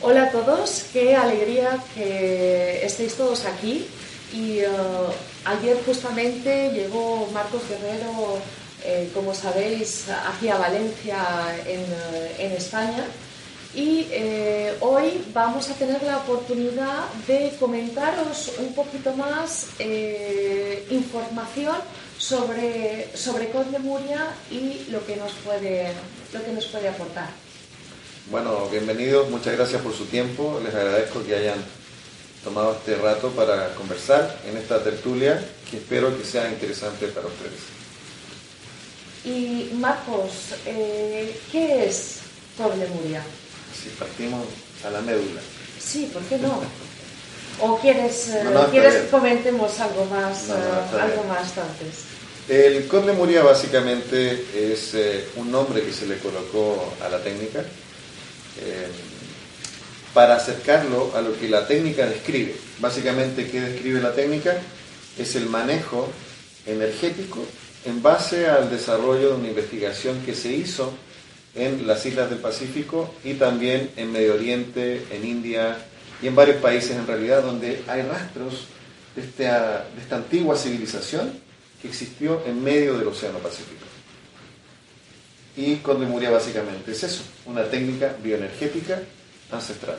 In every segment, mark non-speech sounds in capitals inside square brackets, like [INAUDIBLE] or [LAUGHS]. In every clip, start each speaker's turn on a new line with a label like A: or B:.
A: Hola a todos, qué alegría que estéis todos aquí. Y eh, ayer justamente llegó Marcos Guerrero, eh, como sabéis, hacia Valencia en, eh, en España. Y hoy vamos a tener la oportunidad de comentaros un poquito más información sobre, sobre Muria y lo que nos puede, lo que nos puede aportar.
B: Bueno, bienvenidos, muchas gracias por su tiempo, les agradezco que hayan tomado este rato para conversar en esta tertulia que espero que sea interesante para ustedes.
A: Y Marcos, eh, ¿qué es Muria?
B: Si partimos a la médula.
A: Sí, ¿por qué no? ¿O quieres, [LAUGHS] eh, que comentemos algo más, eh, algo más antes?
B: El Muria básicamente es un nombre que se le colocó a la técnica eh, para acercarlo a lo que la técnica describe. Básicamente, ¿qué describe la técnica? Es el manejo energético en base al desarrollo de una investigación que se hizo en las islas del Pacífico y también en Medio Oriente, en India y en varios países en realidad donde hay rastros de esta antigua civilización que existió en medio del Océano Pacífico. Y con memoria básicamente es eso, una técnica bioenergética ancestral.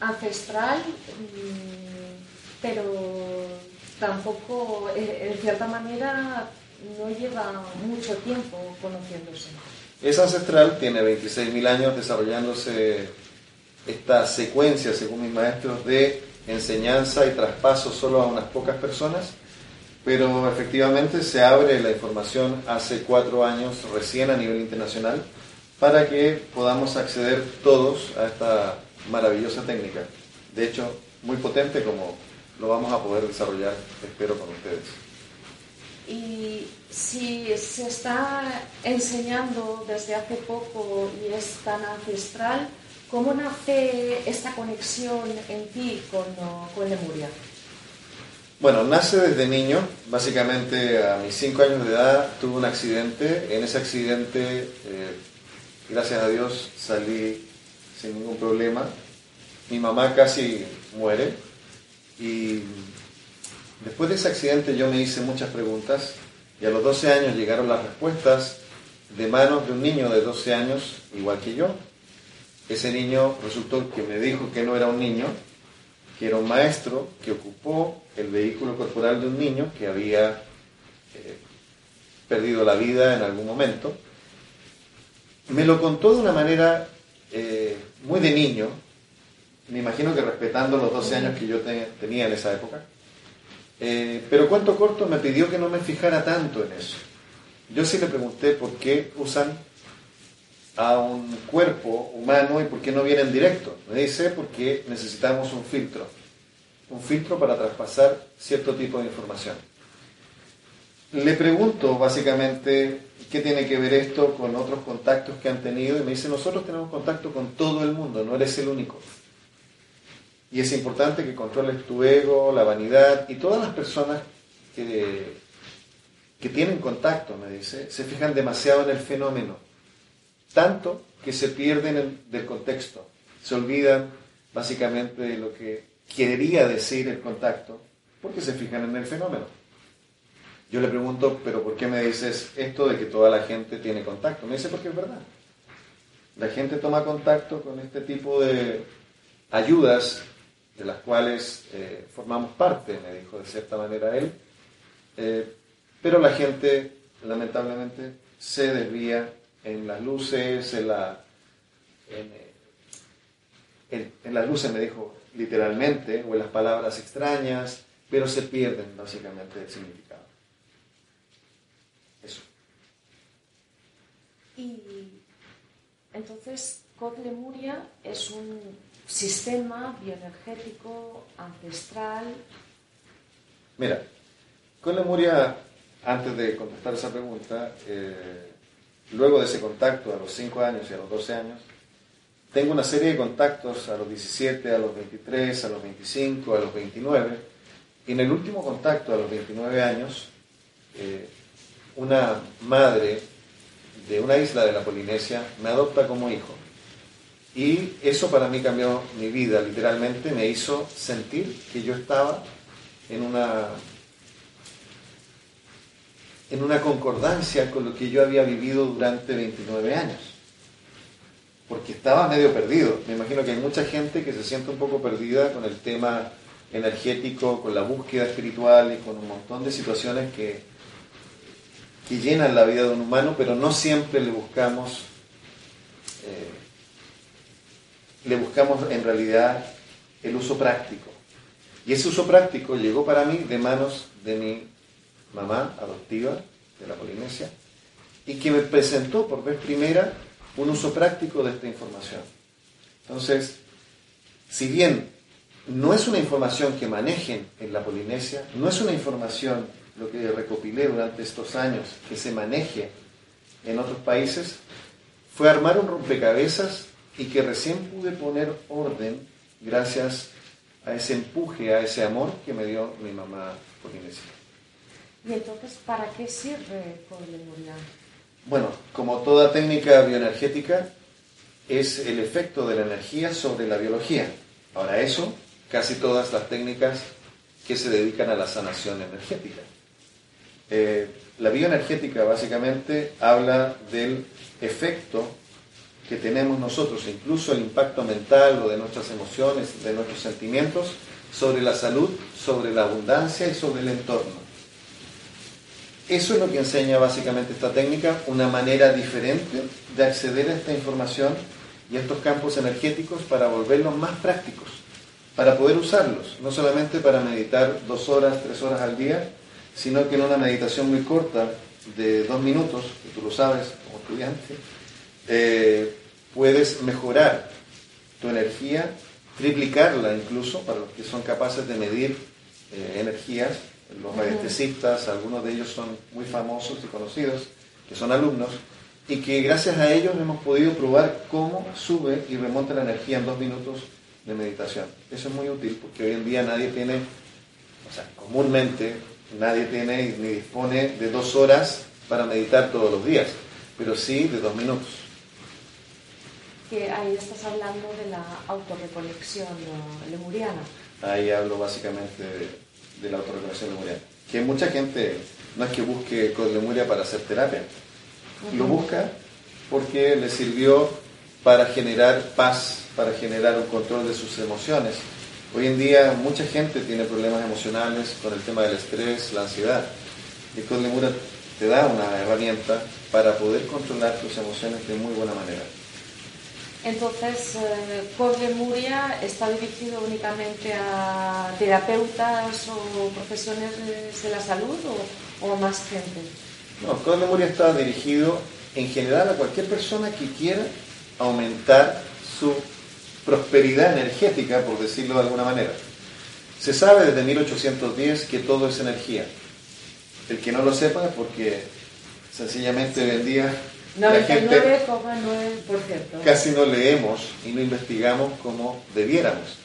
A: Ancestral, mm, pero tampoco, en cierta manera, no lleva mucho tiempo conociéndose.
B: Es ancestral, tiene 26.000 años desarrollándose esta secuencia, según mis maestros, de enseñanza y traspaso solo a unas pocas personas pero efectivamente se abre la información hace cuatro años recién a nivel internacional para que podamos acceder todos a esta maravillosa técnica. De hecho, muy potente como lo vamos a poder desarrollar, espero, con ustedes.
A: Y si se está enseñando desde hace poco y es tan ancestral, ¿cómo nace esta conexión en ti con, con Lemuria?
B: Bueno, nace desde niño, básicamente a mis 5 años de edad tuve un accidente, en ese accidente, eh, gracias a Dios, salí sin ningún problema. Mi mamá casi muere y después de ese accidente yo me hice muchas preguntas y a los 12 años llegaron las respuestas de manos de un niño de 12 años igual que yo. Ese niño resultó que me dijo que no era un niño, que era un maestro que ocupó el vehículo corporal de un niño que había eh, perdido la vida en algún momento. Me lo contó de una manera eh, muy de niño, me imagino que respetando los 12 años que yo tenía en esa época, eh, pero cuento corto me pidió que no me fijara tanto en eso. Yo sí le pregunté por qué usan a un cuerpo humano y por qué no vienen directo. Me dice porque necesitamos un filtro un filtro para traspasar cierto tipo de información. Le pregunto básicamente qué tiene que ver esto con otros contactos que han tenido y me dice, nosotros tenemos contacto con todo el mundo, no eres el único. Y es importante que controles tu ego, la vanidad y todas las personas que, que tienen contacto, me dice, se fijan demasiado en el fenómeno, tanto que se pierden del contexto, se olvidan básicamente de lo que quería decir el contacto porque se fijan en el fenómeno. Yo le pregunto, pero ¿por qué me dices esto de que toda la gente tiene contacto? Me dice porque es verdad. La gente toma contacto con este tipo de ayudas de las cuales eh, formamos parte, me dijo de cierta manera él, eh, pero la gente lamentablemente se desvía en las luces, en, en las luces me dijo, literalmente o en las palabras extrañas, pero se pierden básicamente el significado. Eso.
A: Y entonces, Lemuria es un sistema bioenergético ancestral.
B: Mira, Lemuria, antes de contestar esa pregunta, eh, luego de ese contacto a los 5 años y a los 12 años, tengo una serie de contactos a los 17, a los 23, a los 25, a los 29. Y en el último contacto, a los 29 años, eh, una madre de una isla de la Polinesia me adopta como hijo. Y eso para mí cambió mi vida, literalmente me hizo sentir que yo estaba en una, en una concordancia con lo que yo había vivido durante 29 años. Porque estaba medio perdido. Me imagino que hay mucha gente que se siente un poco perdida con el tema energético, con la búsqueda espiritual y con un montón de situaciones que, que llenan la vida de un humano, pero no siempre le buscamos, eh, le buscamos en realidad el uso práctico. Y ese uso práctico llegó para mí de manos de mi mamá adoptiva de la Polinesia y que me presentó por vez primera un uso práctico de esta información. Entonces, si bien no es una información que manejen en la Polinesia, no es una información, lo que recopilé durante estos años, que se maneje en otros países, fue armar un rompecabezas y que recién pude poner orden gracias a ese empuje, a ese amor que me dio mi mamá polinesia.
A: ¿Y entonces para qué sirve Memoria?
B: Bueno, como toda técnica bioenergética, es el efecto de la energía sobre la biología. Ahora eso, casi todas las técnicas que se dedican a la sanación energética. Eh, la bioenergética básicamente habla del efecto que tenemos nosotros, incluso el impacto mental o de nuestras emociones, de nuestros sentimientos, sobre la salud, sobre la abundancia y sobre el entorno. Eso es lo que enseña básicamente esta técnica, una manera diferente de acceder a esta información y a estos campos energéticos para volverlos más prácticos, para poder usarlos, no solamente para meditar dos horas, tres horas al día, sino que en una meditación muy corta de dos minutos, que tú lo sabes como estudiante, eh, puedes mejorar tu energía, triplicarla incluso, para los que son capaces de medir eh, energías, los radiestecistas, algunos de ellos son muy famosos y conocidos, que son alumnos, y que gracias a ellos hemos podido probar cómo sube y remonta la energía en dos minutos de meditación. Eso es muy útil porque hoy en día nadie tiene, o sea, comúnmente nadie tiene ni dispone de dos horas para meditar todos los días, pero sí de dos minutos
A: que ahí estás hablando de la autorreconexión lemuriana.
B: Ahí hablo básicamente de, la autorreconexión lemuriana. Que mucha gente no es que busque con Lemuria para hacer terapia, lo busca porque le sirvió para generar paz, para generar un control de sus emociones. Hoy en día mucha gente tiene problemas emocionales con el tema del estrés, la ansiedad. Y con Lemuria te da una herramienta para poder controlar tus emociones de muy buena manera.
A: Entonces, eh, Lemuria está dirigido únicamente a terapeutas o profesiones de la salud o, a más gente.
B: No, Lemuria está dirigido en general a cualquier persona que quiera aumentar su prosperidad energética, por decirlo de alguna manera. Se sabe desde 1810 que todo es energía. El que no lo sepa es porque sencillamente vendía
A: 99,9%.
B: Casi no leemos y no investigamos como debiéramos.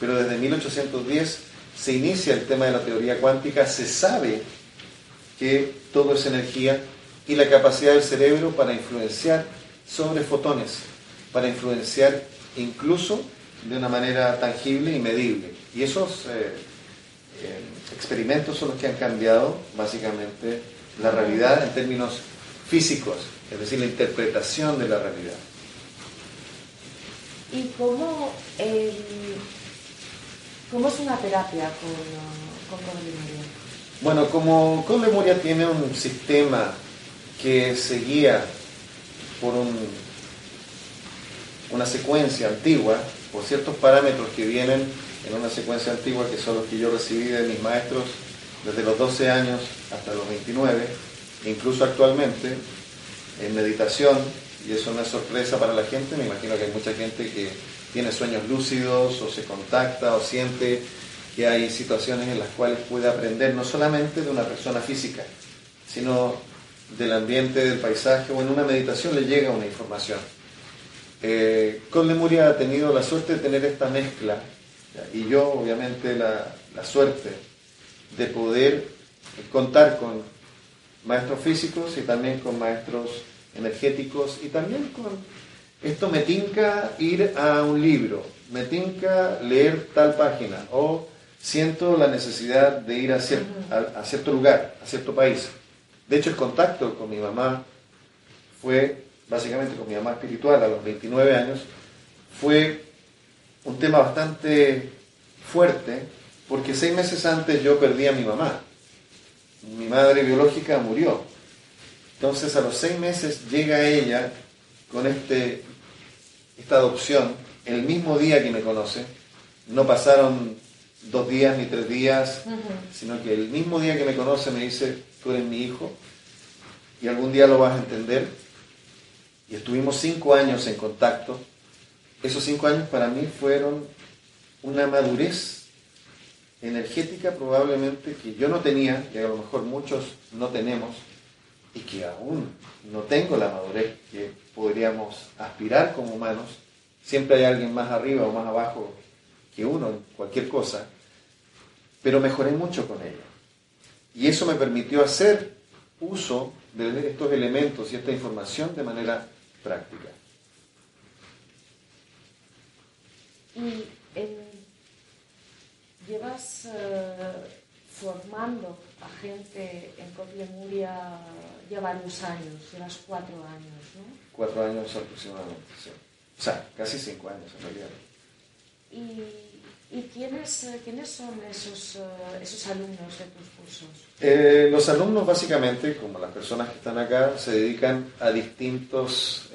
B: Pero desde 1810 se inicia el tema de la teoría cuántica, se sabe que todo es energía y la capacidad del cerebro para influenciar sobre fotones, para influenciar incluso de una manera tangible y medible. Y esos eh, eh, experimentos son los que han cambiado básicamente la realidad en términos físicos es decir, la interpretación de la realidad.
A: ¿Y cómo, cómo es una terapia con, con Lemuria?
B: Bueno, como con Lemuria tiene un sistema que se guía por un, una secuencia antigua, por ciertos parámetros que vienen en una secuencia antigua que son los que yo recibí de mis maestros desde los 12 años hasta los 29, incluso actualmente, en meditación, y eso no es sorpresa para la gente, me imagino que hay mucha gente que tiene sueños lúcidos o se contacta o siente que hay situaciones en las cuales puede aprender no solamente de una persona física, sino del ambiente, del paisaje o en una meditación le llega una información. Eh, con Lemuria ha tenido la suerte de tener esta mezcla y yo obviamente la, la suerte de poder contar con maestros físicos y también con maestros energéticos y también con... Esto me tinca ir a un libro, me tinca leer tal página o siento la necesidad de ir a, a, cierto lugar, a cierto país. De hecho, el contacto con mi mamá fue, básicamente con mi mamá espiritual a los 29 años, fue un tema bastante fuerte porque seis meses antes yo perdí a mi mamá. Mi madre biológica murió. Entonces a los seis meses llega ella con este, esta adopción el mismo día que me conoce. No pasaron dos días ni tres días, sino que el mismo día que me conoce me dice, tú eres mi hijo y algún día lo vas a entender. Y estuvimos cinco años en contacto. Esos cinco años para mí fueron una madurez energética probablemente que yo no tenía, que a lo mejor muchos no tenemos, y que aún no tengo la madurez que podríamos aspirar como humanos. Siempre hay alguien más arriba o más abajo que uno en cualquier cosa, pero mejoré mucho con ella. Y eso me permitió hacer uso de estos elementos y esta información de manera práctica.
A: Y llevas eh, formando a gente en Copia ya varios años, llevas cuatro años, ¿no?
B: Cuatro años aproximadamente, sí. O sea, casi cinco años en realidad.
A: ¿Y, y quiénes, eh, quiénes son esos, eh, esos alumnos de tus
B: cursos? los alumnos básicamente, como las personas que están acá, se dedican a distintos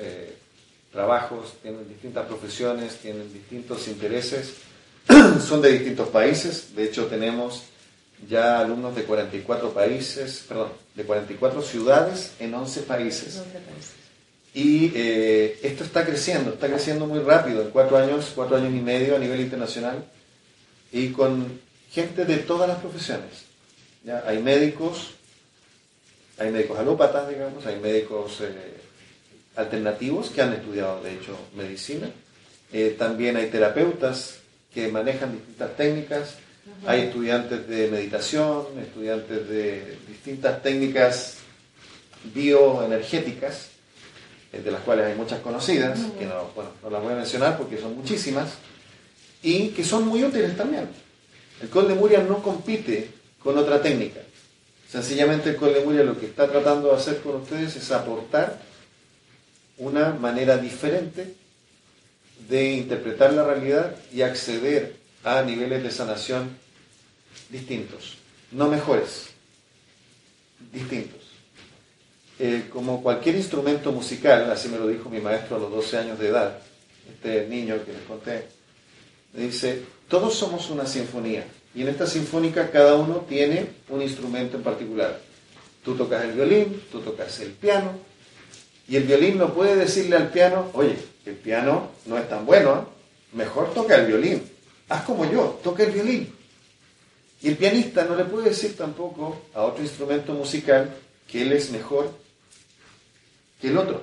B: trabajos, tienen distintas profesiones, tienen distintos intereses [CLEARS THROAT] son de distintos países, de hecho tenemos ya alumnos de 44 países, perdón, de 44 ciudades en 11 países. Y eh, esto está creciendo, está creciendo muy rápido, en cuatro años, cuatro años y medio a nivel internacional, y con gente de todas las profesiones. ¿ya? Hay médicos, hay médicos alópatas, digamos, hay médicos eh, alternativos que han estudiado, de hecho, medicina. Eh, también hay terapeutas que manejan distintas técnicas. Hay estudiantes de meditación, estudiantes de distintas técnicas bioenergéticas, eh, de las cuales hay muchas conocidas, que no, bueno, no las voy a mencionar porque son muchísimas, y que son muy útiles también. El Col de Muria no compite con otra técnica. Sencillamente el Col de Muria lo que está tratando de hacer con ustedes es aportar una manera diferente de interpretar la realidad y acceder a niveles de sanación distintos, no mejores, distintos. Eh, como cualquier instrumento musical, así me lo dijo mi maestro a los 12 años de edad, este niño que les conté, me dice, todos somos una sinfonía y en esta sinfónica cada uno tiene un instrumento en particular. Tú tocas el violín, tú tocas el piano, y el violín no puede decirle al piano, oye, el piano no es tan bueno, ¿eh? mejor toca el violín. Haz como yo, toca el violín. Y el pianista no le puede decir tampoco a otro instrumento musical que él es mejor que el otro.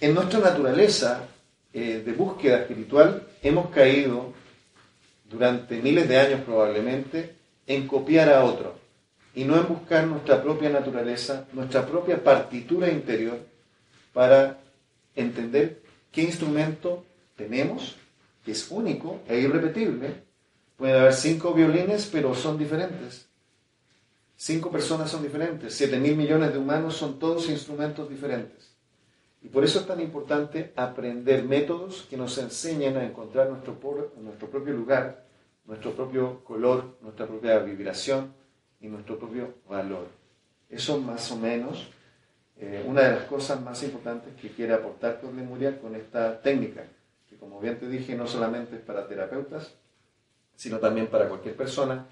B: En nuestra naturaleza eh, de búsqueda espiritual hemos caído durante miles de años probablemente en copiar a otro y no en buscar nuestra propia naturaleza, nuestra propia partitura interior para entender qué instrumento tenemos, que es único e irrepetible. Puede haber cinco violines, pero son diferentes. Cinco personas son diferentes. Siete mil millones de humanos son todos instrumentos diferentes. Y por eso es tan importante aprender métodos que nos enseñen a encontrar nuestro, nuestro propio lugar, nuestro propio color, nuestra propia vibración y nuestro propio valor. Eso más o menos eh, una de las cosas más importantes que quiere aportar Lemuria con esta técnica, que como bien te dije, no solamente es para terapeutas, sino también para cualquier persona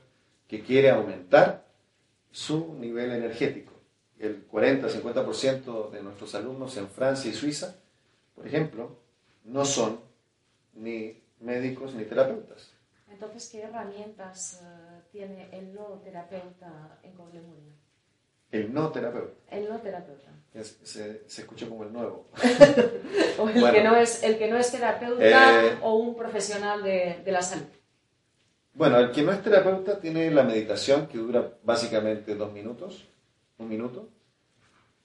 B: que quiere aumentar su nivel energético. El 40-50% de nuestros alumnos en Francia y Suiza, por ejemplo, no son ni médicos ni terapeutas.
A: Entonces, ¿qué herramientas eh, tiene el no terapeuta en Lemuria?
B: El no terapeuta.
A: El no terapeuta.
B: se, se escucha como el nuevo. [LAUGHS]
A: o el, que no es, el que no es terapeuta eh, o un profesional de, de, la salud.
B: Bueno, el que no es terapeuta tiene la meditación que dura básicamente dos minutos un minuto,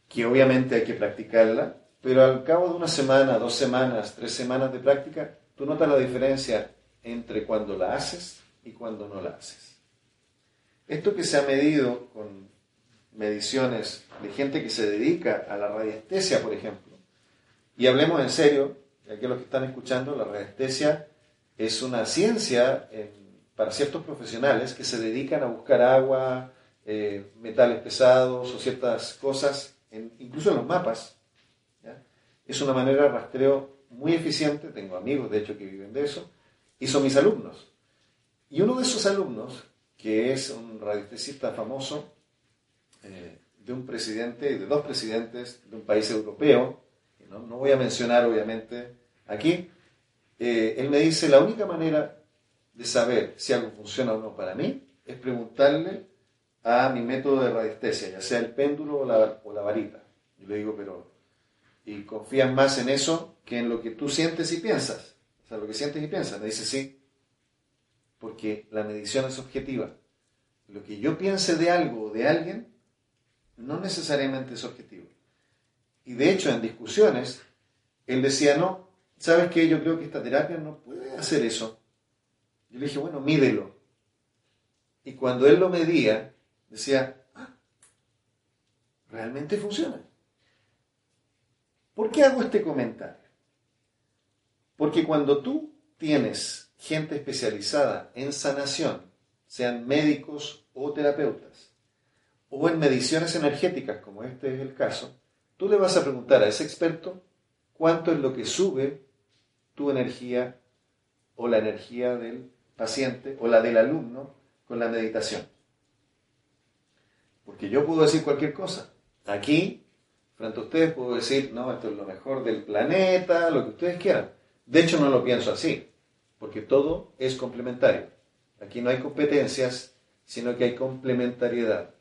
B: que obviamente hay que practicarla, pero al cabo de una semana, dos semanas, tres semanas de práctica, tú notas la diferencia entre cuando la haces y cuando no la haces. Esto que se ha medido con mediciones de gente que se dedica a la radiestesia, por ejemplo, y hablemos en serio, aquí los que están escuchando, la radiestesia es una ciencia para ciertos profesionales que se dedican a buscar agua, eh, metales pesados o ciertas cosas, incluso en los mapas. Es una manera de rastreo muy eficiente, tengo amigos de hecho que viven de eso, y son mis alumnos. Y uno de esos alumnos, que es un radiestesista famoso, eh, de un presidente, de dos presidentes de un país europeo, que no, voy a mencionar obviamente aquí, eh, él me dice, la única manera de saber si algo funciona o no para mí es preguntarle a mi método de radiestesia, ya sea el péndulo o la, o la varita. Yo le digo, pero, ¿y confías más en eso que en lo que tú sientes y piensas? O sea, lo que sientes y piensas. Me dice, sí, porque la medición es objetiva. Lo que yo piense de algo o de alguien no necesariamente es objetivo. Y de hecho, en discusiones, él decía, no, ¿sabes qué? Yo creo que esta terapia no puede hacer eso. Yo le dije, bueno, mídelo. Y cuando él lo medía, decía, ah, realmente funciona. ¿Por qué hago este comentario? Porque cuando tú tienes gente especializada en sanación, sean médicos o terapeutas, o en mediciones energéticas, como este es el caso, tú le vas a preguntar a ese experto cuánto es lo que sube tu energía o la energía del paciente o la del alumno con la meditación. Porque yo puedo decir cualquier cosa. Aquí, frente a ustedes, puedo decir, no, esto es lo mejor del planeta, lo que ustedes quieran. De hecho, no lo pienso así, porque todo es complementario. Aquí no hay competencias, sino que hay complementariedad.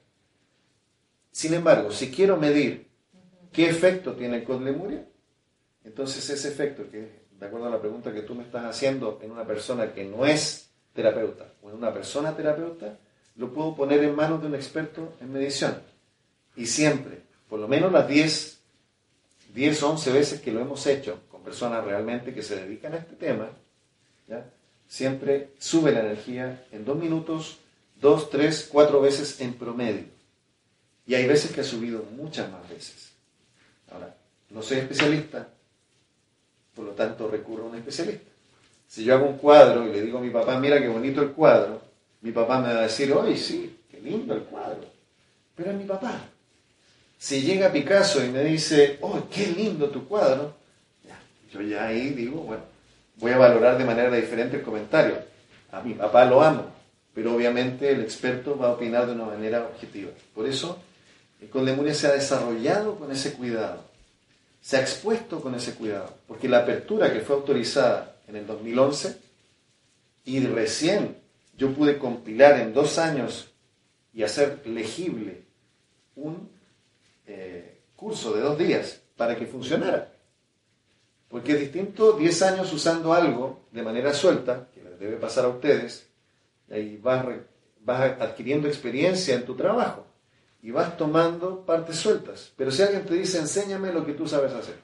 B: Sin embargo, si quiero medir qué efecto tiene el Lemuria, entonces ese efecto, que de acuerdo a la pregunta que tú me estás haciendo en una persona que no es terapeuta o en una persona terapeuta, lo puedo poner en manos de un experto en medición. Y siempre, por lo menos las 10, 10 11 veces que lo hemos hecho con personas realmente que se dedican a este tema, siempre sube la energía en dos minutos, dos, tres, cuatro veces en promedio. Y hay veces que ha subido muchas más veces. Ahora, no soy especialista, por lo tanto recurro a un especialista. Si yo hago un cuadro y le digo a mi papá, mira qué bonito el cuadro, mi papá me va a decir, oye, sí, qué lindo el cuadro. Pero es mi papá. Si llega Picasso y me dice, oh, qué lindo tu cuadro, yo ya ahí digo, bueno, voy a valorar de manera diferente el comentario. A mi papá lo amo, pero obviamente el experto va a opinar de una manera objetiva. Por eso Condemuria se ha desarrollado con ese cuidado, se ha expuesto con ese cuidado, porque la apertura que fue autorizada en el 2011 y recién yo pude compilar en dos años y hacer legible un eh, curso de dos días para que funcionara. Porque es distinto 10 años usando algo de manera suelta, que les debe pasar a ustedes, y vas, vas adquiriendo experiencia en tu trabajo y vas tomando partes sueltas. Pero si alguien te dice, enséñame lo que tú sabes hacer.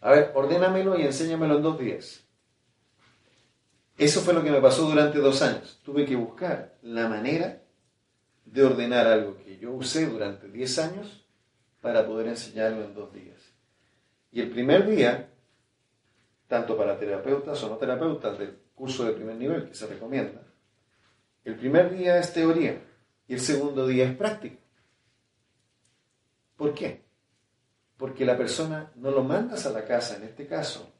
B: A ver, ordénamelo y enséñamelo en dos días. Eso fue lo que me pasó durante dos años. Tuve que buscar la manera de ordenar algo que yo usé durante diez años para poder enseñarlo en dos días. Y el primer día, tanto para terapeutas o no terapeutas del curso de primer nivel que se recomienda, el primer día es teoría y el segundo día es práctico. ¿Por qué? Porque la persona no lo mandas a la casa, en este caso,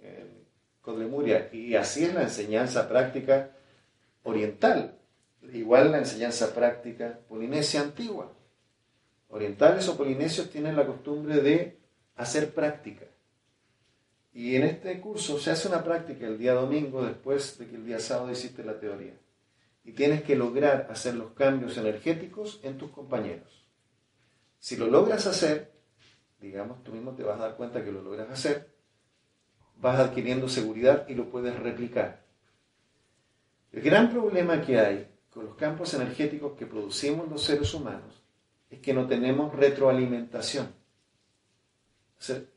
B: en Codlemuria, y así es la enseñanza práctica oriental, igual la enseñanza práctica polinesia antigua. Orientales o polinesios tienen la costumbre de hacer práctica. Y en este curso se hace una práctica el día domingo después de que el día sábado hiciste la teoría y tienes que lograr hacer los cambios energéticos en tus compañeros. Si lo logras hacer, digamos, tú mismo te vas a dar cuenta que lo logras hacer, vas adquiriendo seguridad y lo puedes replicar. El gran problema que hay con los campos energéticos que producimos los seres humanos es que no tenemos retroalimentación.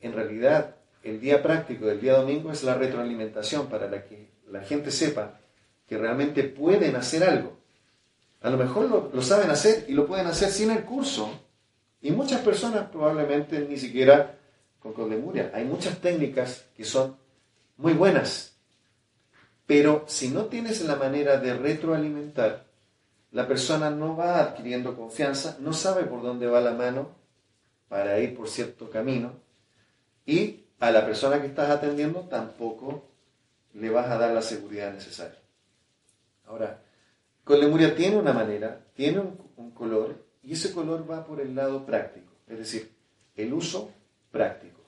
B: en realidad, el día práctico del día domingo es la retroalimentación para la que la gente sepa que realmente pueden hacer algo. A lo mejor lo, saben hacer y lo pueden hacer sin el curso. Y muchas personas probablemente ni siquiera con Condemuria. Hay muchas técnicas que son muy buenas, pero si no tienes la manera de retroalimentar, la persona no va adquiriendo confianza, no sabe por dónde va la mano para ir por cierto camino y a la persona que estás atendiendo tampoco le vas a dar la seguridad necesaria. Ahora, con Lemuria tiene una manera, tiene un, color y ese color va por el lado práctico, es decir, el uso práctico.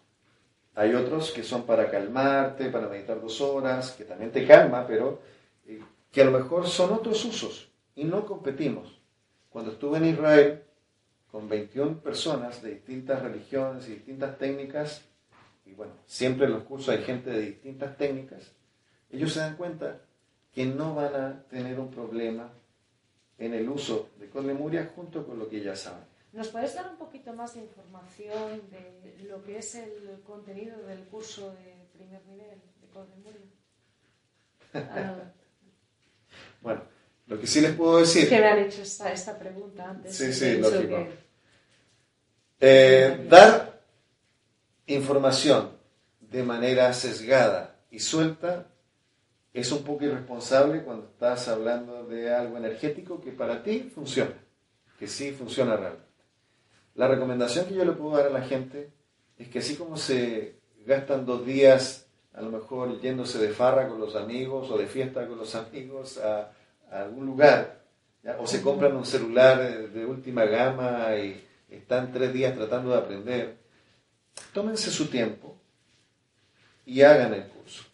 B: Hay otros que son para calmarte, para meditar dos horas, que también te calma, pero eh, que a lo mejor son otros usos y no competimos. Cuando estuve en Israel con 21 personas de distintas religiones y distintas técnicas, y bueno, siempre en los cursos hay gente de distintas técnicas, ellos se dan cuenta que no van a tener un problema en el uso de Lemuria junto con lo que ya saben.
A: ¿Nos puedes dar un poquito más de información de lo que es el contenido del curso de primer nivel de Conlemuria?
B: Ah. [LAUGHS] bueno, lo que sí les puedo decir...
A: Que me han hecho esta, pregunta antes.
B: Sí, sí, lógico. Eh, dar información de manera sesgada y suelta es un poco irresponsable cuando estás hablando de algo energético que para ti funciona, que sí funciona realmente. La recomendación que yo le puedo dar a la gente es que así como se gastan dos días a lo mejor yéndose de farra con los amigos o de fiesta con los [LAUGHS] amigos a, algún lugar, o se compran un celular de última gama y están tres días tratando de aprender, tómense su tiempo y hagan el curso.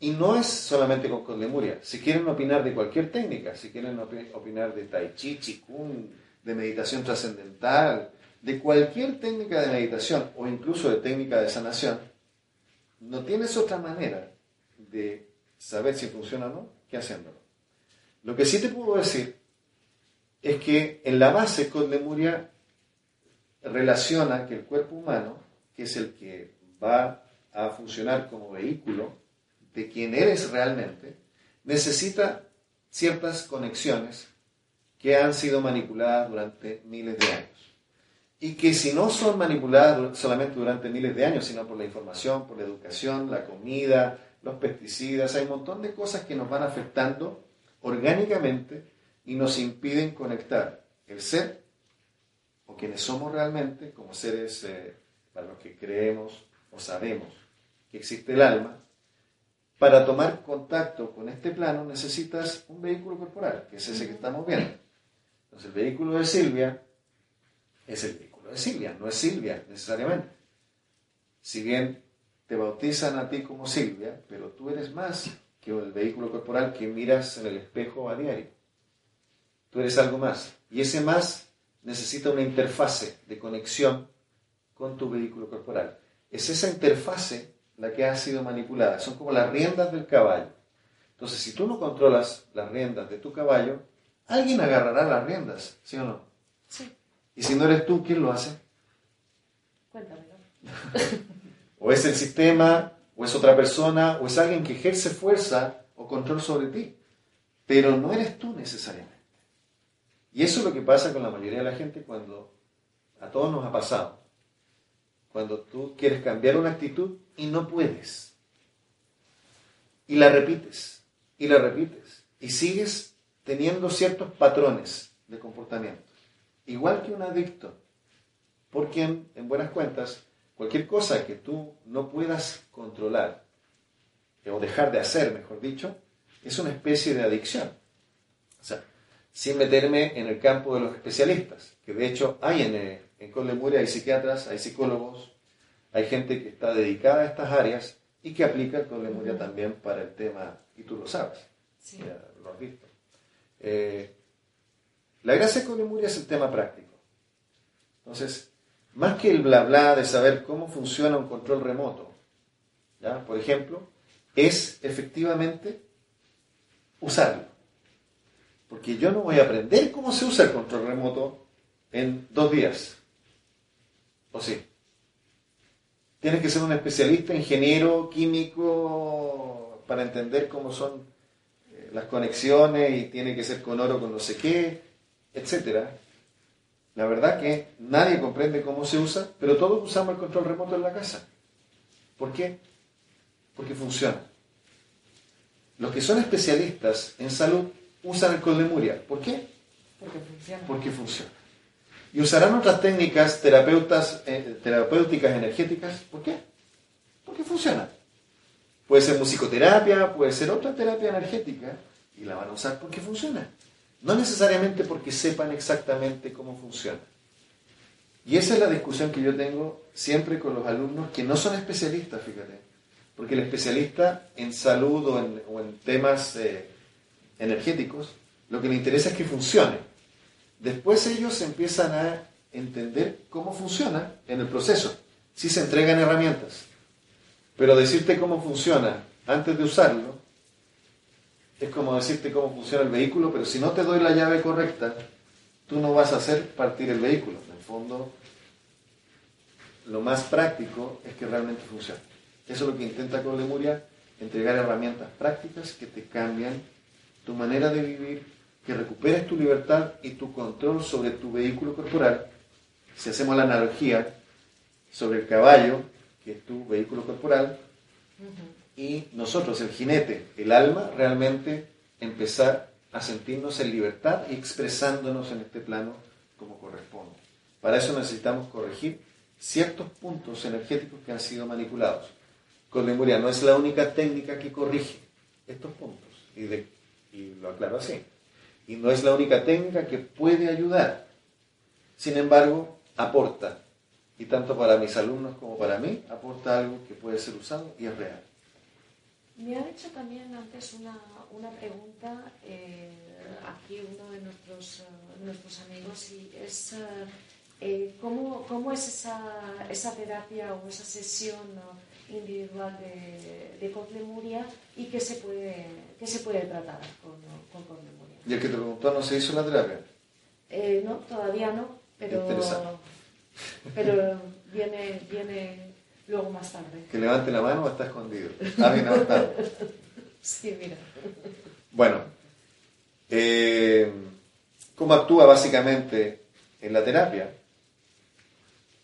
B: Y no es solamente con Lemuria. Si quieren opinar de cualquier técnica, si quieren opinar de Tai Chi, Qigong, de meditación trascendental, de cualquier técnica de meditación o incluso de técnica de sanación, no tienes otra manera de saber si funciona o no que haciéndolo. Lo que sí te puedo decir es que en la base con Lemuria relaciona que el cuerpo humano, que es el que va a funcionar como vehículo de quien eres realmente, necesita ciertas conexiones que han sido manipuladas durante miles de años. Y que si no son manipuladas solamente durante miles de años, sino por la información, por la educación, la comida, los pesticidas, hay un montón de cosas que nos van afectando orgánicamente y nos impiden conectar el ser o quienes somos realmente como seres eh, para los que creemos o sabemos que existe el alma, para tomar contacto con este plano necesitas un vehículo corporal, que es ese que estamos viendo. Entonces el vehículo de Silvia es el vehículo de Silvia, no es Silvia necesariamente. Si bien te bautizan a ti como Silvia, pero tú eres más que el vehículo corporal que miras en el espejo a diario. Tú eres algo más. Y ese más necesita una interfase de conexión con tu vehículo corporal. Es esa interfase la que ha sido manipulada. Son como las riendas del caballo. Entonces, si tú no controlas las riendas de tu caballo, alguien agarrará las riendas, ¿sí o no?
A: Sí.
B: Y si no eres tú, ¿quién lo hace?
A: Cuéntamelo. [LAUGHS]
B: o es el sistema, o es otra persona, o es alguien que ejerce fuerza o control sobre ti. Pero no eres tú necesariamente. Y eso es lo que pasa con la mayoría de la gente cuando a todos nos ha pasado cuando tú quieres cambiar una actitud y no puedes. Y la repites, y la repites, y sigues teniendo ciertos patrones de comportamiento. Igual que un adicto, por quien, en buenas cuentas, cualquier cosa que tú no puedas controlar, o dejar de hacer, mejor dicho, es una especie de adicción. O sea, sin meterme en el campo de los especialistas, que de hecho hay en, eh, en Conlemuria hay psiquiatras, hay psicólogos, hay gente que está dedicada a estas áreas y que aplica Conlemuria también para el tema, y tú lo sabes, ya lo has visto. Eh, la gracia de Conlemuria es el tema práctico. Entonces, más que el bla bla de saber cómo funciona un control remoto, ¿ya? por ejemplo, es efectivamente usarlo. Porque yo no voy a aprender cómo se usa el control remoto en dos días. ¿O sí? Tienes que ser un especialista, ingeniero, químico, para entender cómo son eh, las conexiones y tiene que ser con oro, con no sé qué, etcétera. La verdad que nadie comprende cómo se usa, pero todos usamos el control remoto en la casa. ¿Por qué? Porque funciona. Los que son especialistas en salud usan el Lemuria. ¿Por qué?
A: Porque funciona.
B: Porque funciona. Y usarán otras técnicas terapeutas, eh, terapéuticas energéticas. ¿Por qué? Porque funciona. Puede ser musicoterapia, puede ser otra terapia energética, y la van a usar porque funciona. No necesariamente porque sepan exactamente cómo funciona. Y esa es la discusión que yo tengo siempre con los alumnos que no son especialistas, fíjate. Porque el especialista en salud o en, temas eh, energéticos, lo que le interesa es que funcione. Después ellos empiezan a entender cómo funciona en el proceso. Si se entregan herramientas. Pero decirte cómo funciona antes de usarlo es como decirte cómo funciona el vehículo, pero si no te doy la llave correcta, tú no vas a hacer partir el vehículo. En el fondo, lo más práctico es que realmente funcione. Eso es lo que intenta con Lemuria, entregar herramientas prácticas que te cambian tu manera de vivir, que recuperes tu libertad y tu control sobre tu vehículo corporal. Si hacemos la analogía sobre el caballo, que es tu vehículo corporal, y nosotros, el jinete, el alma, realmente empezar a sentirnos en libertad y expresándonos en este plano como corresponde. Para eso necesitamos corregir ciertos puntos energéticos que han sido manipulados. Con memoria no es la única técnica que corrige estos puntos, y, y lo aclaro así. Y no es la única técnica que puede ayudar. Sin embargo, aporta. Y tanto para mis alumnos como para mí, aporta algo que puede ser usado y es real.
A: Me ha hecho también antes una, una pregunta eh, aquí uno de nuestros, uh, nuestros amigos y es eh, ¿cómo, ¿cómo, es esa, esa, terapia o esa sesión individual de, de y qué se puede, qué se puede tratar con, con.
B: ¿Y el que te preguntó no se hizo la terapia?
A: Eh, no, todavía no, pero, pero viene, viene luego más tarde.
B: Que levante la mano o está escondido. Ah, bien levantado. [LAUGHS]
A: sí, mira.
B: Bueno, eh, ¿cómo actúa básicamente en la terapia?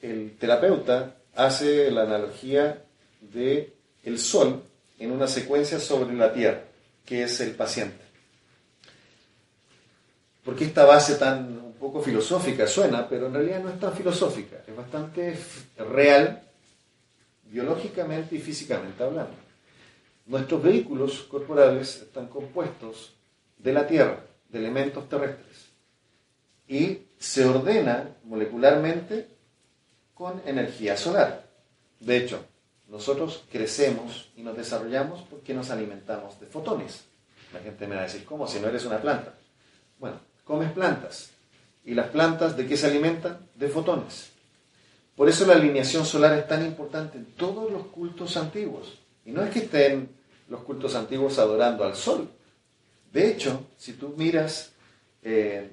B: El terapeuta hace la analogía de el sol en una secuencia sobre la tierra, que es el paciente. Porque esta base tan un poco filosófica suena, pero en realidad no es tan filosófica, es bastante real biológicamente y físicamente hablando. Nuestros vehículos corporales están compuestos de la Tierra, de elementos terrestres, y se ordena molecularmente con energía solar. De hecho, nosotros crecemos y nos desarrollamos porque nos alimentamos de fotones. La gente me va a decir, ¿cómo? Si no eres una planta. Comes plantas. ¿Y las plantas de qué se alimentan? De fotones. Por eso la alineación solar es tan importante en todos los cultos antiguos. Y no es que estén los cultos antiguos adorando al sol. De hecho, si tú miras eh,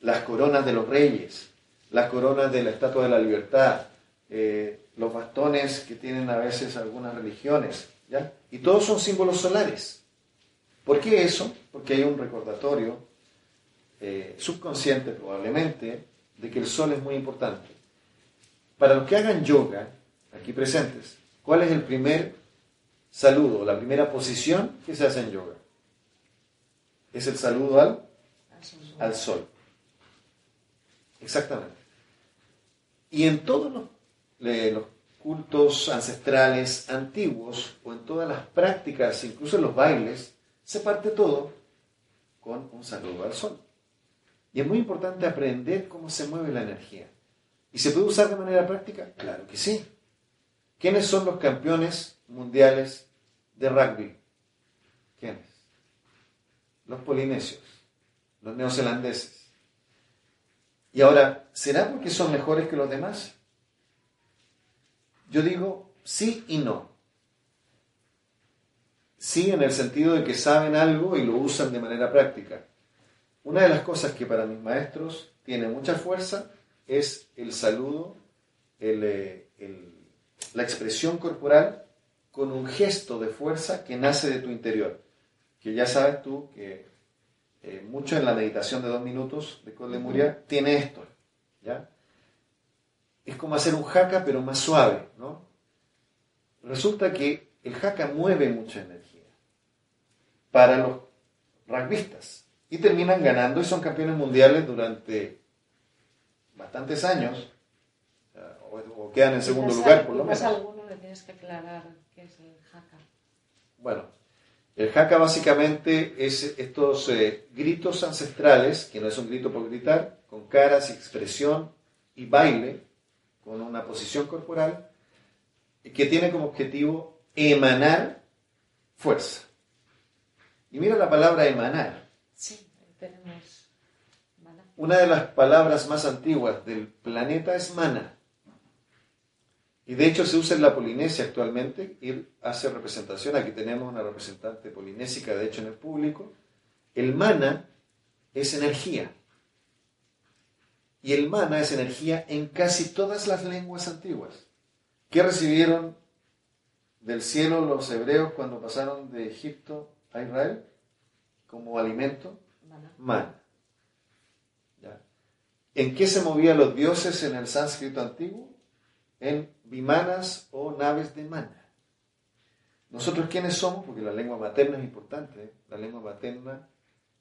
B: las coronas de los reyes, las coronas de la Estatua de la Libertad, eh, los bastones que tienen a veces algunas religiones, ¿ya? Y todos son símbolos solares. ¿Por qué eso? Porque hay un recordatorio eh, subconsciente probablemente de que el sol es muy importante. Para los que hagan yoga, aquí presentes, ¿cuál es el primer saludo, la primera posición que se hace en yoga? Es el saludo al, al sol. Exactamente. Y en todos los, los, cultos ancestrales antiguos o en todas las prácticas, incluso en los bailes, se parte todo con un saludo al sol. Y es muy importante aprender cómo se mueve la energía. ¿Y se puede usar de manera práctica? Claro que sí. ¿Quiénes son los campeones mundiales de rugby? ¿Quiénes? Los polinesios, los neozelandeses. Y ahora, ¿será porque son mejores que los demás? Yo digo sí y no. Sí en el sentido de que saben algo y lo usan de manera práctica. Una de las cosas que para mis maestros tiene mucha fuerza es el saludo, eh, la expresión corporal con un gesto de fuerza que nace de tu interior. Que ya sabes tú que eh, mucho en la meditación de dos minutos de Lemuria tiene esto. ¿ya? Es como hacer un jaca pero más suave. ¿no? Resulta que el jaca mueve mucha energía para los rugbyistas y terminan ganando y son campeones mundiales durante bastantes años o, quedan en segundo lugar por lo menos.
A: alguno le tienes que aclarar qué es el jaca.
B: Bueno, el jaca básicamente es estos eh, gritos ancestrales, que no es un grito por gritar, con caras y expresión y baile, con una posición corporal, que tiene como objetivo emanar fuerza. Y mira la palabra emanar.
A: Sí, tenemos
B: Una de las palabras más antiguas del planeta es mana. Y de hecho se usa en la Polinesia actualmente y hace representación. Aquí tenemos una representante polinésica, de hecho, en el público. El mana es energía. Y el mana es energía en casi todas las lenguas antiguas. ¿Qué recibieron del cielo los hebreos cuando pasaron de Egipto a Israel como alimento? Mana. ¿En qué se movían los dioses en el sánscrito antiguo? En vimanas o naves de mana. Nosotros quiénes somos, porque la lengua materna es importante, ¿eh? la lengua materna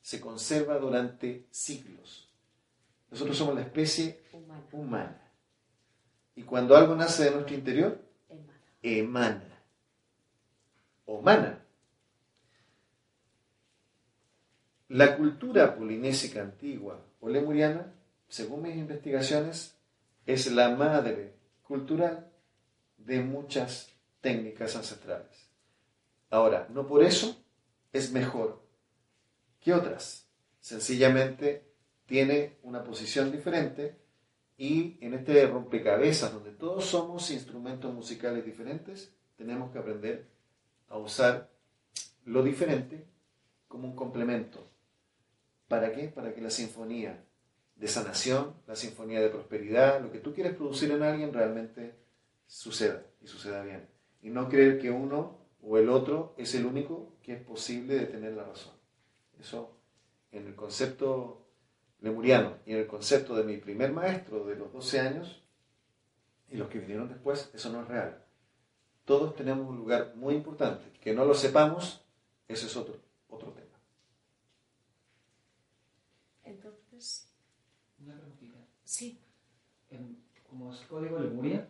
B: se conserva durante siglos. Nosotros somos la especie humana. Y cuando algo nace de nuestro interior, emana. O mana. La cultura polinésica antigua o lemuriana, según mis investigaciones, es la madre cultural de muchas técnicas ancestrales. Ahora, no por eso es mejor que otras. Sencillamente tiene una posición diferente y en este rompecabezas donde todos somos instrumentos musicales diferentes, tenemos que aprender a usar lo diferente como un complemento ¿Para qué? Para que la sinfonía de sanación, la sinfonía de prosperidad, lo que tú quieres producir en alguien realmente suceda y suceda bien. Y no creer que uno o el otro es el único que es posible de tener la razón. Eso en el concepto lemuriano y en el concepto de mi primer maestro de los 12 años y los que vinieron después, eso no es real. Todos tenemos un lugar muy importante. Que no lo sepamos, ese es otro, otro tema.
C: Una preguntita.
A: Sí.
C: como es código Lemuria,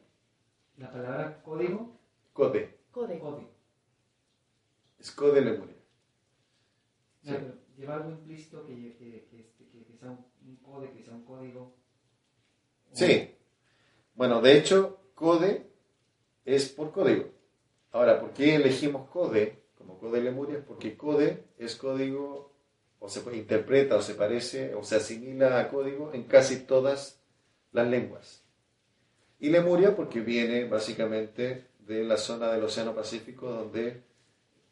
C: la palabra código.
B: Code.
A: Code.
C: Code.
B: Es code Lemuria.
C: lleva algo implícito que, que, que, sea un, code, que sea un código.
B: Sí. Bueno, de hecho, code es por código. Ahora, ¿por qué elegimos code como code Lemuria? Porque code es código o se interpreta o se parece o se asimila a código en casi todas las lenguas. Y Lemuria porque viene básicamente de la zona del Océano Pacífico donde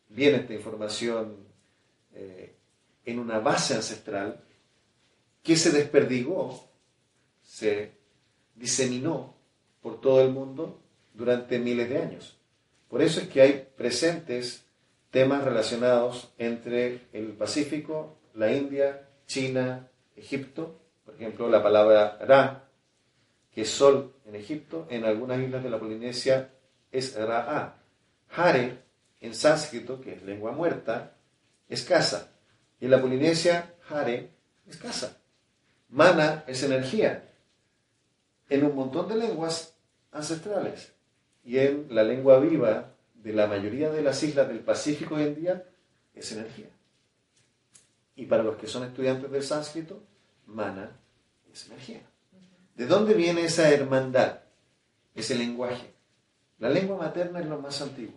B: viene esta información eh, en una base ancestral que se desperdigó, se diseminó por todo el mundo durante miles de años. Por eso es que hay presentes temas relacionados entre el Pacífico la India, China, Egipto, por ejemplo, la palabra Ra, que es sol en Egipto, en algunas islas de la Polinesia es Ra'a. Hare, en sánscrito, que es lengua muerta, es casa. Y en la Polinesia, Hare es casa. Mana es energía. En un montón de lenguas ancestrales. Y en la lengua viva de la mayoría de las islas del Pacífico hoy en día, es energía. Y para los que son estudiantes del sánscrito, mana es energía. ¿De dónde viene esa hermandad? Ese lenguaje. La lengua materna es lo más antiguo.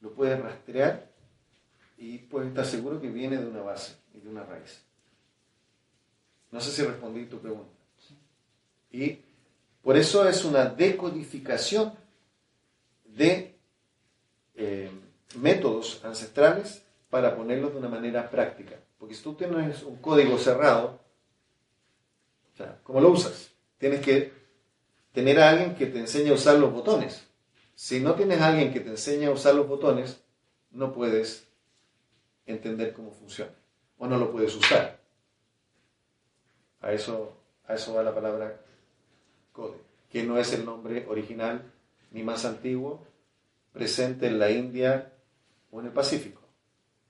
B: Lo puedes rastrear y puedes estar seguro que viene de una base y de una raíz. No sé si respondí tu pregunta. Y por eso es una decodificación de eh, métodos ancestrales para ponerlos de una manera práctica Porque si tú tienes un código cerrado, ¿cómo lo usas? Tienes que tener a alguien que te enseñe a usar los botones. Si no tienes a alguien que te enseñe a usar los botones, no puedes entender cómo funciona o no lo puedes usar. A eso, a eso va la palabra code, que no es el nombre original ni más antiguo presente en la India o en el Pacífico.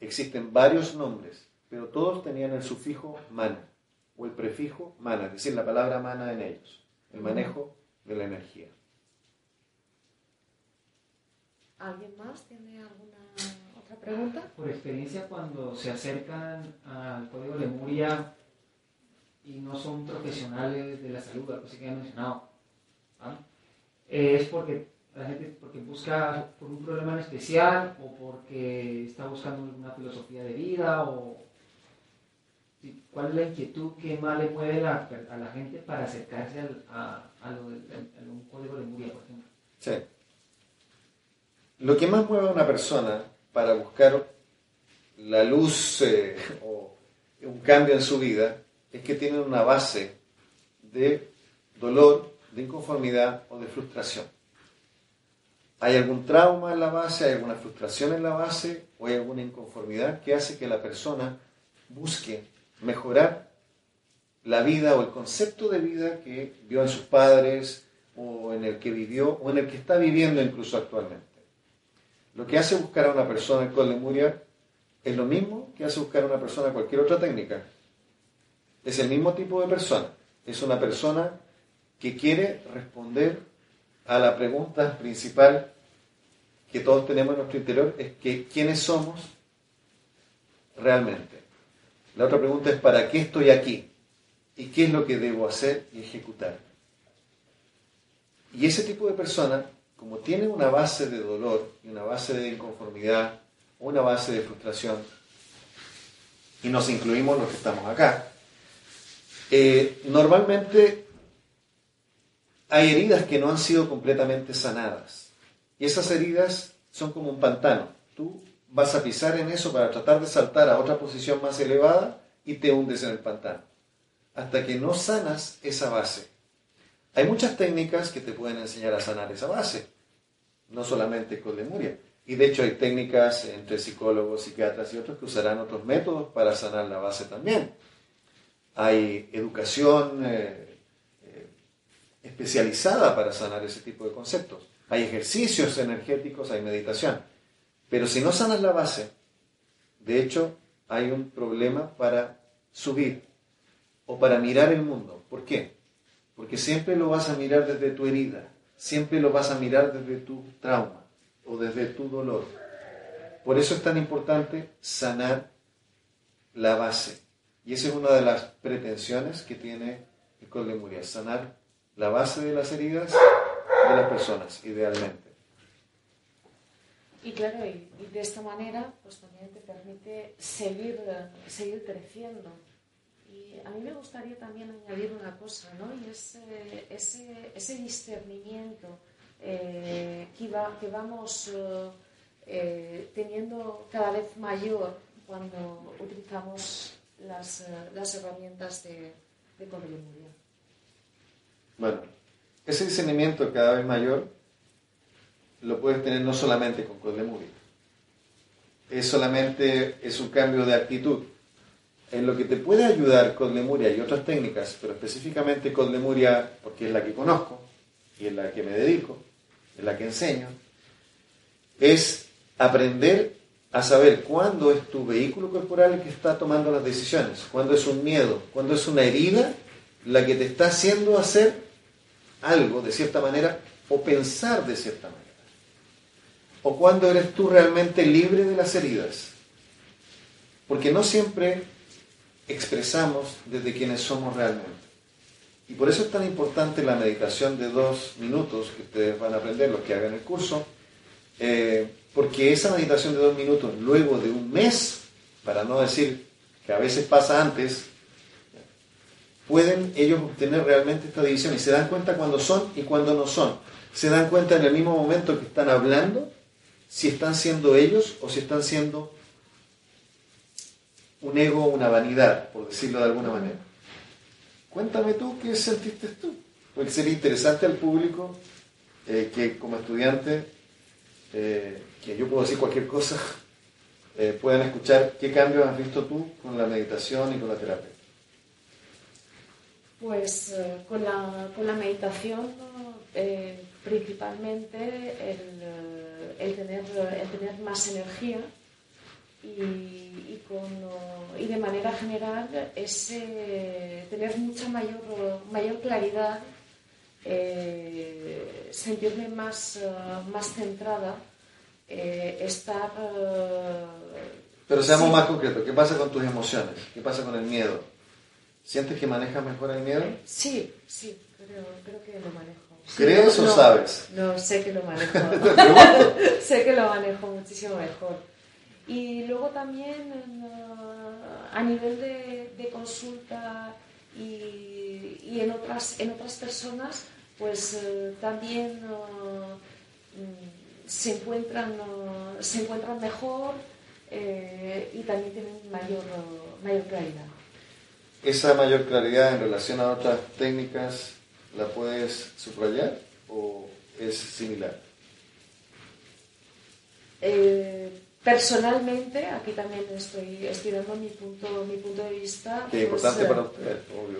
B: Existen varios nombres, pero todos tenían el sufijo mana o el prefijo mana, es decir, la palabra mana en ellos, el manejo de la energía.
A: ¿Alguien más tiene alguna otra pregunta?
C: Por experiencia, cuando se acercan al código de Lemuria y no son profesionales de la salud, algo así que han mencionado, es porque la gente porque busca por un problema en especial o porque está buscando una filosofía de vida o cuál es la inquietud que más le mueve a la gente para acercarse a, un código de Lemuria, por ejemplo.
B: Sí. Lo que más mueve a una persona para buscar la luz eh, o un cambio en su vida es que tiene una base de dolor, de inconformidad o de frustración. ¿Hay algún trauma en la base, hay alguna frustración en la base o hay alguna inconformidad que hace que la persona busque mejorar la vida o el concepto de vida que vio en sus padres o en el que vivió o en el que está viviendo incluso actualmente? Lo que hace buscar a una persona con lemuria es lo mismo que hace buscar a una persona cualquier otra técnica. Es el mismo tipo de persona. Es una persona que quiere responder a la pregunta principal que todos tenemos en nuestro interior, es que quiénes somos realmente. La otra pregunta es ¿para qué estoy aquí? ¿Y qué es lo que debo hacer y ejecutar? Y ese tipo de persona como tiene una base de dolor y una base de inconformidad, una base de frustración, y nos incluimos los que estamos acá, eh, normalmente hay heridas que no han sido completamente sanadas. Y esas heridas son como un pantano. Tú vas a pisar en eso para tratar de saltar a otra posición más elevada y te hundes en el pantano. Hasta que no sanas esa base. Hay muchas técnicas que te pueden enseñar a sanar esa base no solamente con lemuria. Y de hecho hay técnicas entre psicólogos, psiquiatras y otros que usarán otros métodos para sanar la base también. Hay educación eh, especializada para sanar ese tipo de conceptos. Hay ejercicios energéticos, hay meditación. Pero si no sanas la base, de hecho hay un problema para subir o para mirar el mundo. ¿Por qué? Porque siempre lo vas a mirar desde tu herida siempre lo vas a mirar desde tu trauma o desde tu dolor. Por eso es tan importante sanar la base. Y esa es una de las pretensiones que tiene el Lemuria, sanar la base de las heridas de las personas, idealmente.
A: Y claro, y, de esta manera, pues también te permite seguir, seguir creciendo a mí me gustaría también añadir una cosa, ¿no? Y es eh, ese, discernimiento eh, que, que, vamos eh, teniendo cada vez mayor cuando utilizamos las, herramientas de, de
B: Bueno, ese discernimiento cada vez mayor lo puedes tener no solamente con Codlemuria. Es solamente es un cambio de actitud en lo que te puede ayudar con Lemuria y otras técnicas, pero específicamente con Lemuria, porque es la que conozco y es la que me dedico, es la que enseño, es aprender a saber cuándo es tu vehículo corporal el que está tomando las decisiones, cuándo es un miedo, cuándo es una herida la que te está haciendo hacer algo de cierta manera o pensar de cierta manera. O cuándo eres tú realmente libre de las heridas. Porque no siempre expresamos desde quienes somos realmente. Y por eso es tan importante la meditación de dos minutos que ustedes van a aprender, los que hagan el curso, eh, porque esa meditación de dos minutos, luego de un mes, para no decir que a veces pasa antes, pueden ellos obtener realmente esta división y se dan cuenta cuando son y cuando no son. Se dan cuenta en el mismo momento que están hablando si están siendo ellos o si están siendo un ego, una vanidad, por decirlo de alguna manera. Cuéntame tú qué sentiste tú, porque sería interesante al público eh, que como estudiante, eh, que yo puedo decir cualquier cosa, [LAUGHS] eh, puedan escuchar qué cambios has visto tú con la meditación y con la terapia.
A: Pues con, la, con, la, meditación principalmente el, el, tener, el tener más energía y, con, y de manera general es tener mucha mayor, mayor claridad, eh, sentirme más, eh, más centrada, eh, estar...
B: Pero seamos más concretos, ¿qué pasa con tus emociones? ¿Qué pasa con el miedo? ¿Sientes que manejas mejor el miedo?
A: Sí, sí, creo, creo que lo manejo.
B: ¿Crees o sabes?
A: No, sé que lo manejo. [LAUGHS] [LAUGHS] sé que lo manejo muchísimo mejor. Y luego también a nivel de, consulta y, y, en, otras, en otras personas, pues eh, también mm, se, encuentran, se encuentran mejor eh, y también tienen mayor, mayor claridad.
B: ¿Esa mayor claridad en relación a otras técnicas la puedes subrayar o es similar?
A: Eh, Personalmente, aquí también estoy, estoy dando mi punto, mi punto de vista.
B: Que es importante pues, para eh, usted, obvio,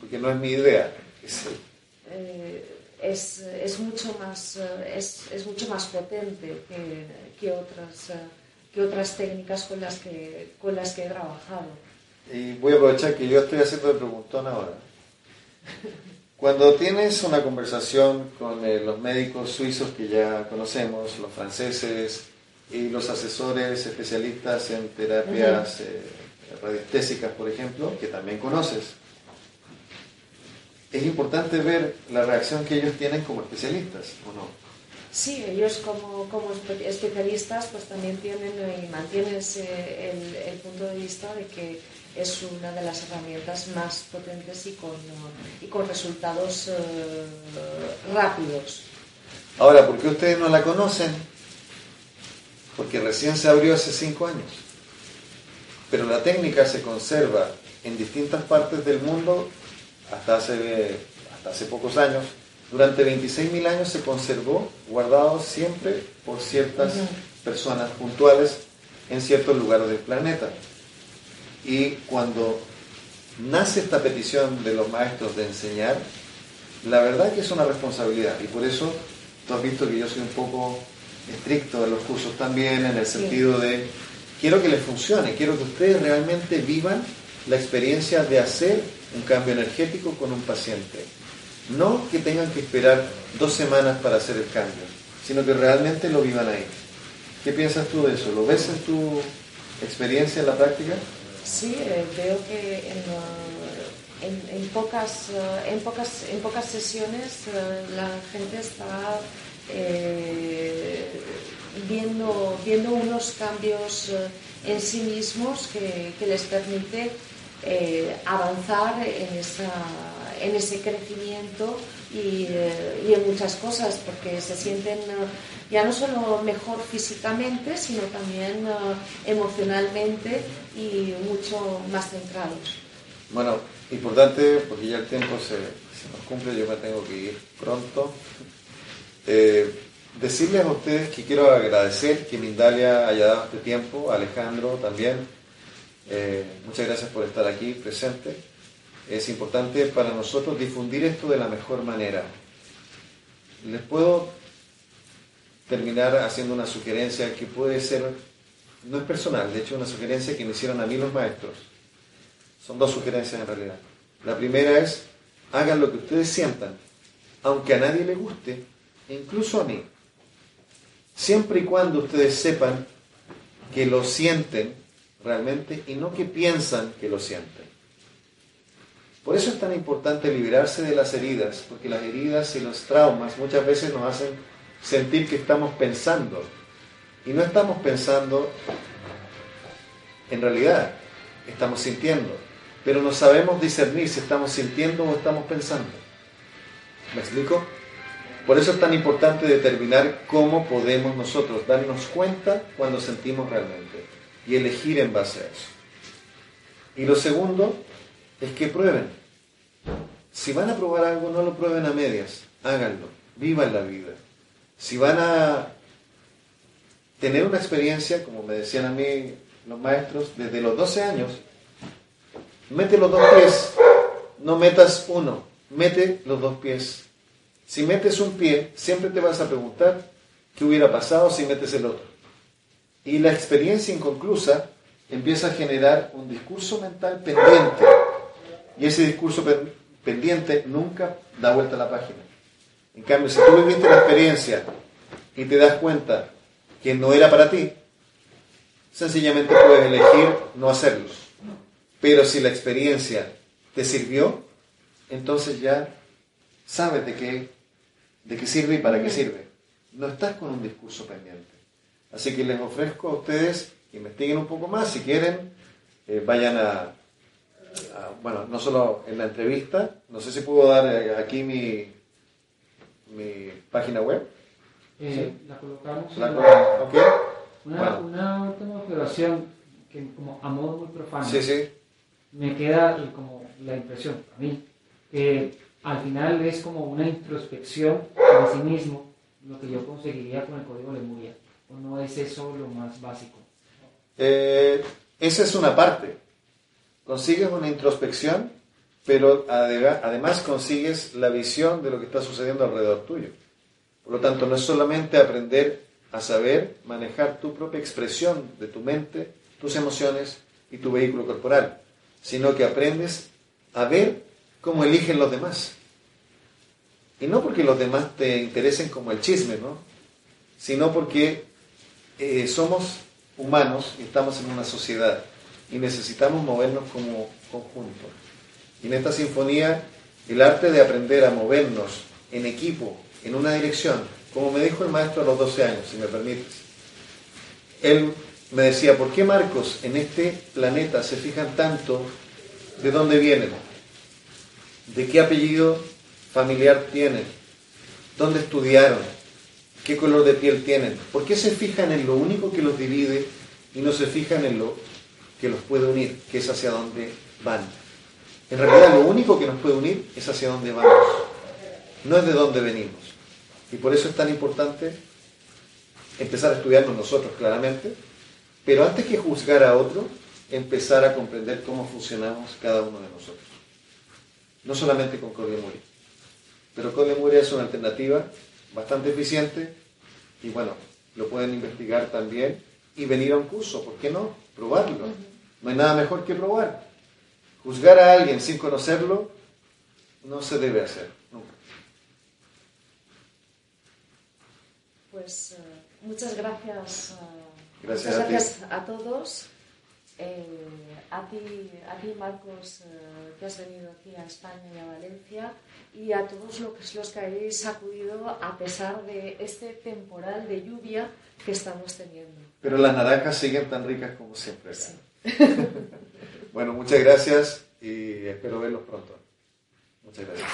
B: porque no es mi idea. Es,
A: eh, es, es, mucho, más, eh, es, es, mucho más potente que, que otras, que otras técnicas con las que, con las que he trabajado.
B: Y voy a aprovechar que yo estoy haciendo de preguntón ahora. Cuando tienes una conversación con los médicos suizos que ya conocemos, los franceses, y los asesores especialistas en terapias eh, radiestésicas, por ejemplo, que también conoces. Es importante ver la reacción que ellos tienen como especialistas, ¿o no?
A: Sí, ellos como, como especialistas pues también tienen y mantienen el, el, punto de vista de que es una de las herramientas más potentes y con, y con resultados eh, rápidos.
B: Ahora, ¿por qué ustedes no la conocen? porque recién se abrió hace cinco años. Pero la técnica se conserva en distintas partes del mundo hasta hace, hasta hace pocos años. Durante 26.000 años se conservó guardado siempre por ciertas personas puntuales en ciertos lugares del planeta. Y cuando nace esta petición de los maestros de enseñar, la verdad que es una responsabilidad. Y por eso tú has visto que yo soy un poco estricto de los cursos también, en el sentido de, quiero que les funcione, quiero que ustedes realmente vivan la experiencia de hacer un cambio energético con un paciente. No que tengan que esperar dos semanas para hacer el cambio, sino que realmente lo vivan ahí. ¿Qué piensas tú de eso? ¿Lo ves en tu experiencia en la práctica?
A: Sí, eh, veo que en, pocas, eh, en, pocas, en pocas sesiones eh, la gente está eh, viendo, viendo unos cambios eh, en sí mismos que, les permite eh, avanzar en, esa, en ese crecimiento y, en muchas cosas, porque se sienten ya no solo mejor físicamente, sino también emocionalmente y mucho más centrados.
B: Bueno, importante, porque ya el tiempo se, se nos cumple, yo me tengo que ir pronto. Eh, decirles a ustedes que quiero agradecer que Mindalia haya dado este tiempo, Alejandro también. Eh, muchas gracias por estar aquí presente. Es importante para nosotros difundir esto de la mejor manera. Les puedo terminar haciendo una sugerencia que puede ser, no es personal, de hecho una sugerencia que me hicieron a mí los maestros. Son dos sugerencias en realidad. La primera es, hagan lo que ustedes sientan, aunque a nadie le guste, incluso a mí, siempre y cuando ustedes sepan que lo sienten realmente y no que piensan que lo sienten. Por eso es tan importante liberarse de las heridas, porque las heridas y los traumas muchas veces nos hacen sentir que estamos pensando. Y no estamos pensando en realidad, estamos sintiendo. Pero no sabemos discernir si estamos sintiendo o estamos pensando. ¿Me explico? Por eso es tan importante determinar cómo podemos nosotros darnos cuenta cuando sentimos realmente y elegir en base a eso. Y lo segundo es que prueben. Si van a probar algo, no lo prueben a medias, háganlo, vivan la vida. Si van a tener una experiencia, como me decían a mí los maestros, desde los 12 años, mete los dos pies, no metas uno, mete los dos pies. Si metes un pie, siempre te vas a preguntar qué hubiera pasado si metes el otro. Y la experiencia inconclusa empieza a generar un discurso mental pendiente. Y ese discurso pendiente nunca da vuelta a la página. En cambio, si tú viviste la experiencia y te das cuenta que no era para ti, sencillamente puedes elegir no hacerlo. Pero si la experiencia te sirvió, entonces ya sabes de qué, de qué sirve y para qué sirve. No estás con un discurso pendiente. Así que les ofrezco a ustedes, investiguen un poco más, si quieren, eh, vayan a, bueno, no solo en la entrevista, no sé si puedo dar eh, aquí mi, mi página web.
C: Eh, La colocamos.
B: La
C: una, una, última observación que como a modo muy profano.
B: Sí, sí.
C: Me queda como la impresión, a mí, que al final es como una introspección de sí mismo lo que yo conseguiría con el código Lemuria. ¿O no es eso lo más básico?
B: Eh, esa es una parte. Consigues una introspección, pero además consigues la visión de lo que está sucediendo alrededor tuyo. Por lo tanto, no es solamente aprender a saber manejar tu propia expresión de tu mente, tus emociones y tu vehículo corporal, sino que aprendes a ver cómo eligen los demás. Y no porque los demás te interesen como el chisme, ¿no? Sino porque eh, somos humanos y estamos en una sociedad y necesitamos movernos como conjunto. Y en esta sinfonía, el arte de aprender a movernos en equipo, en una dirección, como me dijo el maestro a los 12 años, si me permites. Él me decía, ¿por qué Marcos en este planeta se fijan tanto de dónde vienen? ¿De qué apellido familiar tienen? ¿Dónde estudiaron? ¿Qué color de piel tienen? ¿Por qué se fijan en lo único que los divide y no se fijan en lo que los puede unir, que es hacia dónde van? En realidad lo único que nos puede unir es hacia dónde vamos, no es de dónde venimos. Y por eso es tan importante empezar a estudiarnos nosotros claramente, pero antes que juzgar a otro, empezar a comprender cómo funcionamos cada uno de nosotros. No solamente con Muri. Pero Muri es una alternativa bastante eficiente y bueno, lo pueden investigar también y venir a un curso, ¿por qué no? Probarlo. No hay nada mejor que probar. Juzgar a alguien sin conocerlo no se debe hacer, nunca.
A: Pues eh, muchas gracias,
B: uh, gracias,
A: muchas gracias a, todos. Eh, a, ti, a ti, Marcos, que has venido aquí a España y a Valencia, y a todos los, los que habéis acudido a pesar de este temporal de lluvia que estamos teniendo.
B: Pero las naranjas siguen tan ricas como siempre. [LAUGHS] bueno, muchas gracias y espero verlos pronto. Muchas gracias.